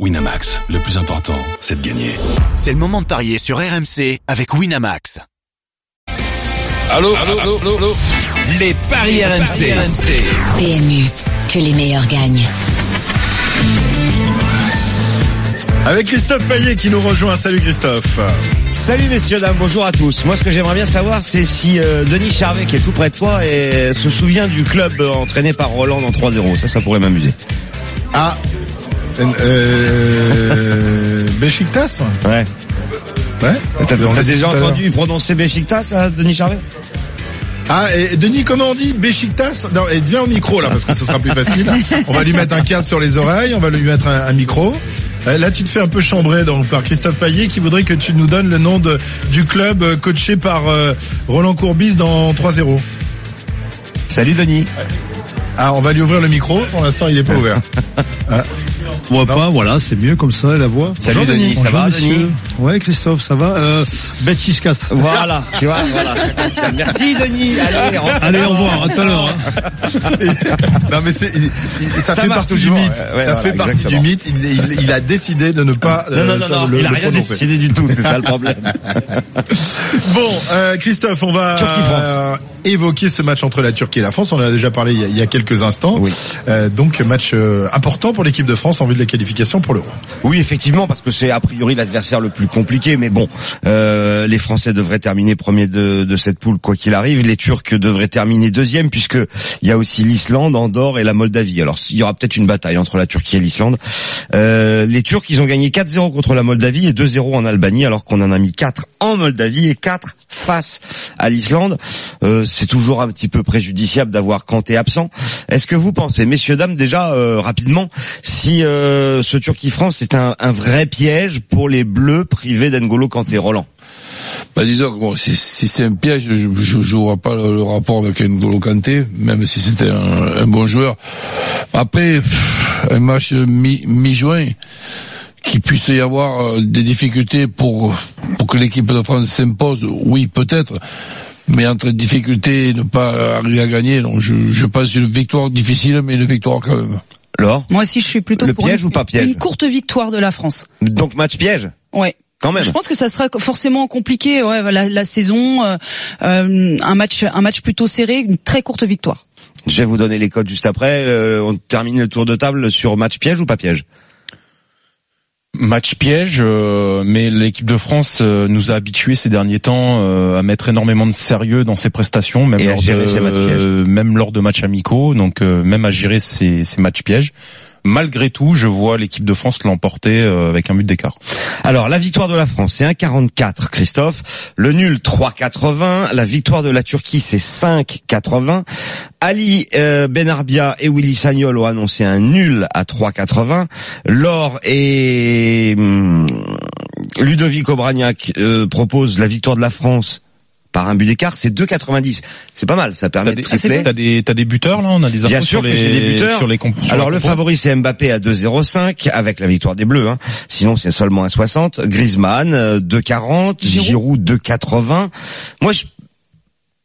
Winamax, le plus important, c'est de gagner. C'est le moment de parier sur RMC avec Winamax. Allô, allô, allô, allô, allô. Les paris RMC. PMU, que les meilleurs gagnent. Avec Christophe Payet qui nous rejoint. Salut Christophe. Salut messieurs, dames, bonjour à tous. Moi ce que j'aimerais bien savoir c'est si euh, Denis Charvet qui est tout près de toi et se souvient du club euh, entraîné par Roland en 3-0. Ça, ça pourrait m'amuser. Ah, euh, Beşiktaş Ouais. Ouais. T'as déjà entendu prononcer Beşiktaş, ça, Denis Charvet? Ah, et Denis, comment on dit Beşiktaş Non, et viens au micro là parce que ce sera plus facile. On va lui mettre un casque sur les oreilles, on va lui mettre un, un micro. Euh, Là, tu te fais un peu chambrer donc par Christophe Payet qui voudrait que tu nous donnes le nom de, du club euh, coaché par euh, Roland Courbis dans 3-0. Salut Denis. Ah, on va lui ouvrir le micro. Pour l'instant, il est pas ouvert. On voit pas, voilà, c'est mieux comme ça, la voix. Salut Bonjour, Denis, Denis. ça Bonjour, va messieurs. Denis Ouais, Christophe, ça va euh, Betiskas. Voilà, tu vois, voilà. Merci Denis. Allez, rentre. Allez, au revoir, à tout à l'heure. hein. non mais c'est, il- il- ça, Ça fait marche partie toujours, du mythe. ouais, ouais, ça voilà, fait partie exactement. du mythe. Il, il- il a décidé de ne pas. Non, euh, non, non, ça, non, le- il a le rien prononcer. décidé du tout, c'est ça le problème. Bon, euh, Christophe, on va Turquie-France. euh, évoquer ce match entre la Turquie et la France. On en a déjà parlé il y a, il y a quelques instants. Oui. Euh, donc match euh, important pour l'équipe de France en vue de la qualification pour l'Euro. Oui, effectivement, parce que c'est a priori l'adversaire le plus compliqué, mais bon, euh, les Français devraient terminer premier de, de cette poule quoi qu'il arrive. Les Turcs devraient terminer deuxième, puisque il y a aussi l'Islande, Andorre et la Moldavie. Alors il y aura peut-être une bataille entre la Turquie et l'Islande. Euh, les Turcs, ils ont gagné 4-0 contre la Moldavie et 2-0 en Albanie, alors qu'on en a mis 4 en Moldavie et 4 face à l'Islande. Euh, c'est toujours un petit peu préjudiciable d'avoir Kanté absent. Est-ce que vous pensez, messieurs dames, déjà euh, rapidement, si euh, ce Turquie-France est un, vrai piège pour les Bleus privés d'Engolo Kanté, Roland? Bah disons que si, c'est un piège, je, je vois pas le, rapport avec N'Golo Kanté, même si c'était un, bon joueur. Après, un match mi- mi-juin, qu'il puisse y avoir euh, des difficultés pour pour que l'équipe de France s'impose, oui peut-être. Mais entre difficultés et ne pas arriver à gagner, donc je, je pense une victoire difficile, mais une victoire quand même. Laure Moi aussi, je suis plutôt Le pour piège une, ou pas piège une courte victoire de la France. Donc match piège Ouais. quand même. Je pense que ça sera forcément compliqué. Ouais, la, la saison, euh, euh, un match, un match plutôt serré, une très courte victoire. Je vais vous donner les codes juste après. Euh, on termine le tour de table sur match piège ou pas piège Match piège, euh, mais l'équipe de France euh, nous a habitués ces derniers temps euh, à mettre énormément de sérieux dans ses prestations, même lors de même lors de matchs amicaux, donc euh, même à gérer ces, ces matchs pièges. Malgré tout, je vois l'équipe de France l'emporter euh, avec un but d'écart. Alors, la victoire de la France, c'est 1,44, Christophe. Le nul, 3,80. La victoire de la Turquie, c'est 5,80. Ali euh, Benarbia et Willy Sagnol ont annoncé un nul à 3,80. Laure et hum, Ludovic Obraniak euh, proposent la victoire de la France par un but d'écart, c'est 2,90. C'est pas mal, ça permet T'as de des, tripler. t'as des, t'as des buteurs là, on a des Bien infos sûr sur que les, j'ai des buteurs. sur les sur Alors le favori c'est Mbappé à 2,05 avec la victoire des Bleus. Hein. Sinon c'est seulement à 60. Griezmann euh, 2,40. Giroud. Giroud 2,80. Moi je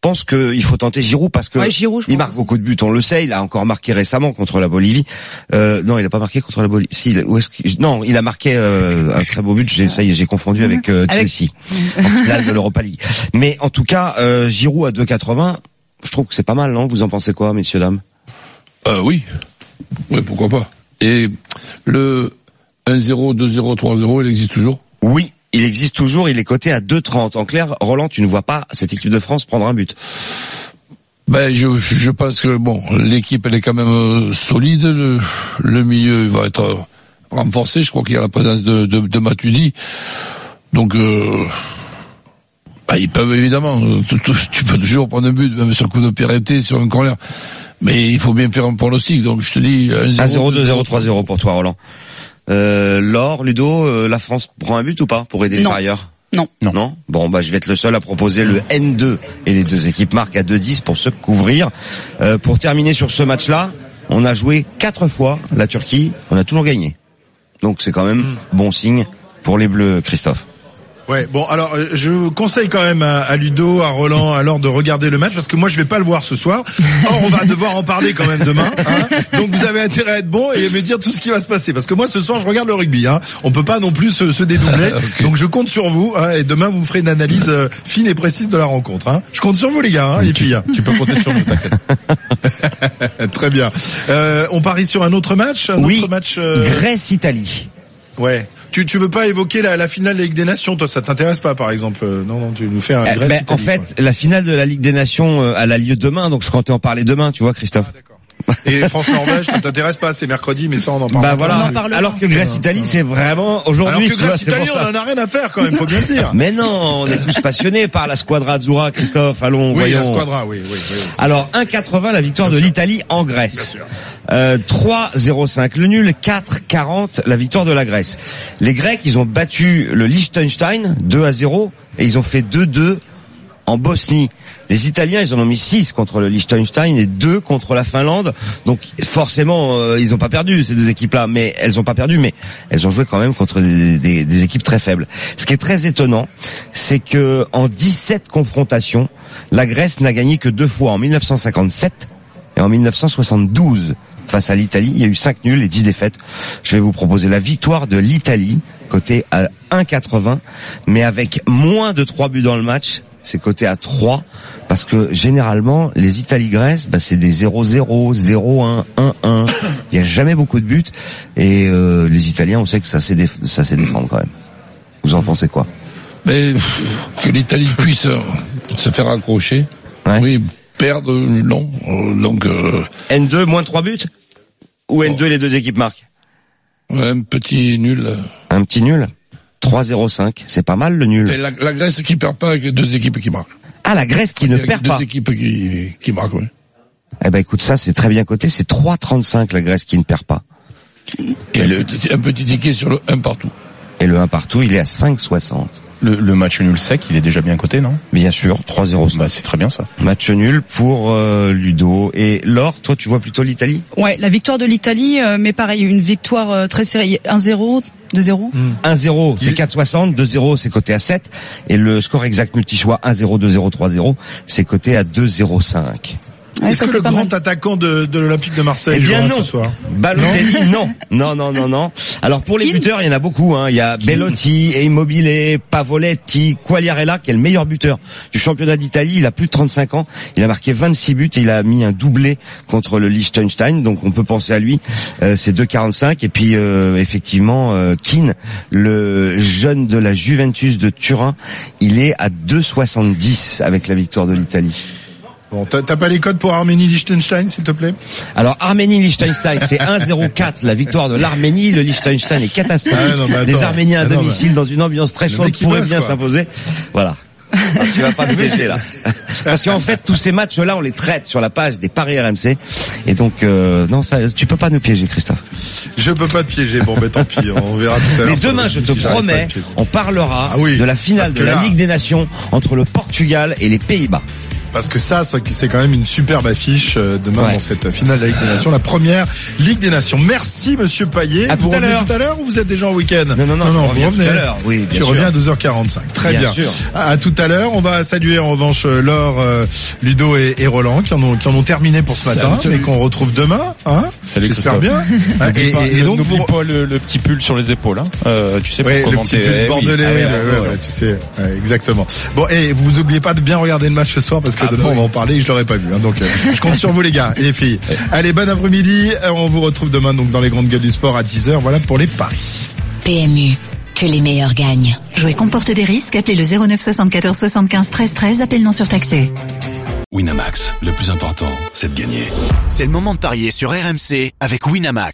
pense qu'il faut tenter Giroud parce que Ouais, Giroud, je il marque beaucoup de buts, on le sait. Il a encore marqué récemment contre la Bolivie. Euh, non, il a pas marqué contre la Bolivie. Si, il- où non, il a marqué euh, un très beau but. J'ai- Ça y est, j'ai confondu avec euh, Avec- Chelsea en finale de l'Europa League. Mais en tout cas, euh, Giroud à 2,80. Je trouve que c'est pas mal, non? Vous en pensez quoi, messieurs dames? Euh, oui. Oui, pourquoi pas. Et le 1-0, 2-0, 3-0, il existe toujours? Oui, il existe toujours, il est coté à 2,30. En clair, Roland, tu ne vois pas cette équipe de France prendre un but. Ben, je, je pense que bon, l'équipe elle est quand même euh, solide. Le, le milieu va être euh, renforcé. Je crois qu'il y a la présence de, de, de Matuidi. Donc, euh, ben, ils peuvent évidemment. euh, Tu, tu- peux toujours prendre un but, même sur le coup de Pireté, sur un corner. Mais il faut bien faire un pronostic. Donc, je te dis 1-0, 1-0, 2-0, 3-0 pour toi, Roland. Euh, Laure, Ludo, euh, la France prend un but ou pas pour aider les Non. Non. Non. Bon, bah je vais être le seul à proposer le N2 et les deux équipes marquent à 2-10 pour se couvrir. Euh, pour terminer sur ce match-là, on a joué quatre fois la Turquie, on a toujours gagné. Donc c'est quand même bon signe pour les Bleus, Christophe. Ouais, bon, alors euh, je conseille quand même à, à Ludo, à Roland, alors de regarder le match parce que moi je vais pas le voir ce soir. Or on va devoir en parler quand même demain. hein. Donc vous avez intérêt à être bon et me dire tout ce qui va se passer parce que moi ce soir je regarde le rugby. Hein. On peut pas non plus se, se dédoubler. Donc je compte sur vous hein, et demain vous me ferez une analyse euh, fine et précise de la rencontre. Hein. Je compte sur vous les gars, hein, les filles. Tu peux compter sur nous, t'inquiète. Très bien. Euh, on parie sur un autre match, un Oui. autre match. euh, Grèce-Italie. Ouais. Tu tu veux pas évoquer la, la finale de la Ligue des Nations, toi ça t'intéresse pas par exemple euh, Non non, tu nous fais un Grèce. ben, en fait, la finale de la Ligue des Nations, euh, elle a lieu demain, donc je comptais en parler demain, tu vois, Christophe. Et France Norvège, ça t'intéresse pas, c'est mercredi, mais ça on en parle. Bah voilà. en parlera. Alors que Grèce-Italie, c'est vraiment Alors aujourd'hui. que tu vois, Grèce c'est pour Italie, on en a rien à faire quand même, faut bien le dire. Mais non, on est tous passionnés par la Squadra Azzurra, Christophe. Allons, Oui, voyons. la Squadra, oui, oui, oui. oui. Alors 1,80 la victoire de l'Italie en Grèce. sûr. Euh, 3,05 le nul, 4,40 la victoire de la Grèce. Les Grecs, ils ont battu le Liechtenstein 2 à 0 et ils ont fait 2-2 en Bosnie. Les Italiens, ils en ont mis 6 contre le Liechtenstein et 2 contre la Finlande. Donc forcément, euh, ils n'ont pas perdu ces deux équipes-là, mais elles ont pas perdu, mais elles ont joué quand même contre des, des- des équipes très faibles. Ce qui est très étonnant, c'est que en 17 confrontations, la Grèce n'a gagné que deux fois en 1957 et en 1972 face à l'Italie. Il y a eu 5 nuls et 10 défaites. Je vais vous proposer la victoire de l'Italie, côté à 1,80, mais avec moins de 3 buts dans le match. C'est coté à 3, parce que généralement, les Italie-Grèce, bah, c'est des 0-0, 0-1, 1-1. Il n'y a jamais beaucoup de buts. Et euh, les Italiens, on sait que ça sait, déf- ça sait défendre quand même. Vous en pensez quoi? Mais que l'Italie puisse euh, se faire accrocher. Ouais. Oui, perdre, non. Euh, Donc, euh, N2, moins de 3 buts? Ou N2, les deux équipes marquent un petit nul. Un petit nul 3-0-5, c'est pas mal le Et nul. la, la Grèce qui perd pas avec deux équipes qui marquent. Ah, la Grèce qui ne Avec perd deux pas. équipes qui, qui marquent, oui. Eh ben écoute, ça c'est très bien coté, c'est 3,35 la Grèce qui ne perd pas. Et le- un petit ticket sur le 1 partout. Et le 1 partout, il est à 5,60. Le, le match nul sec, il est déjà bien coté, non? Bien sûr, 3-0. Bah c'est très bien ça. Match nul pour euh, Ludo. Et Laure, toi tu vois plutôt l'Italie? Ouais, la victoire de l'Italie, euh, mais pareil, une victoire euh, très serrée, 1-0, 2-0. 1-0, c'est 4,60, 2-0, c'est coté à 7. Et le score exact multi-choix 1-0, 2-0, 3-0, c'est coté à 2,05. Ouais, Est-ce que le pas grand mal. attaquant de, de l'Olympique de Marseille Eh bien jouera non. ce soir Balotelli, non. Non, non, non, non. Alors pour les buteurs, il y en a beaucoup. Hein. Il y a Bellotti, Immobile, Pavoletti, Quagliarella, qui est le meilleur buteur du championnat d'Italie. Il a plus de 35 ans. Il a marqué 26 buts et il a mis un doublé contre le Liechtenstein. Donc on peut penser à lui. Euh, c'est 2,45. Et puis euh, effectivement, euh, Keane, le jeune de la Juventus de Turin, il est à 2,70 avec la victoire de l'Italie. Bon, t'as pas les codes pour Arménie-Liechtenstein, s'il te plaît? Alors Arménie-Liechtenstein, c'est 1-0-4 la victoire de l'Arménie. Le Liechtenstein est catastrophique. Ah non. Les Arméniens à Ah non, domicile dans une ambiance très chaude pourraient bien s'imposer. Voilà. Alors, tu vas pas me piéger là. Parce qu'en fait, tous ces matchs-là, on les traite sur la page des paris RMC. Et donc, euh, non, ça, tu peux pas nous piéger, Christophe. Je peux pas te piéger, bon ben tant pis, on verra tout à l'heure. Mais demain, je te si promets, on parlera Ah oui, de la finale de la là- Ligue des Nations entre le Portugal et les Pays-Bas. Parce que ça, c'est quand même une superbe affiche euh, demain Ouais. dans cette finale de la Ligue des Nations, la première Ligue des Nations. Merci Monsieur Payet. À vous tout à revenez l'heure. tout à l'heure ou vous êtes déjà en week-end Non, non, non, je vous tout revenez. à l'heure. Oui, bien tu sûr. reviens à 12h45. Très Bien bien. sûr. À, à tout à l'heure. On va saluer en revanche euh, Laure, euh, Ludo et, et Roland qui en ont qui en ont terminé pour ce matin, mais qu'on retrouve demain. Hein Salut, J'espère bien. Et, pas- et- et donc vous. pas le, le petit pull sur les épaules, hein. Euh, tu sais Ouais, pour le commenter. petit pull Eh oui. bordelais, Ah ouais, le- ouais, ouais, ouais. ouais, tu sais, ouais, exactement. Bon, et vous oubliez pas de bien regarder le match ce soir parce que Ah demain bah on va en parler et je l'aurais pas vu. hein, donc euh, je compte sur vous les gars et les filles. Allez, bon après-midi. Euh, On vous retrouve demain donc dans les grandes gueules du sport à 10h. Voilà pour les paris. PMU, que les meilleurs gagnent. Jouer comporte des risques. Appelez le 09 74 75 13 13. Appel non surtaxé. Winamax, le plus important, c'est de gagner. C'est le moment de parier sur RMC avec Winamax.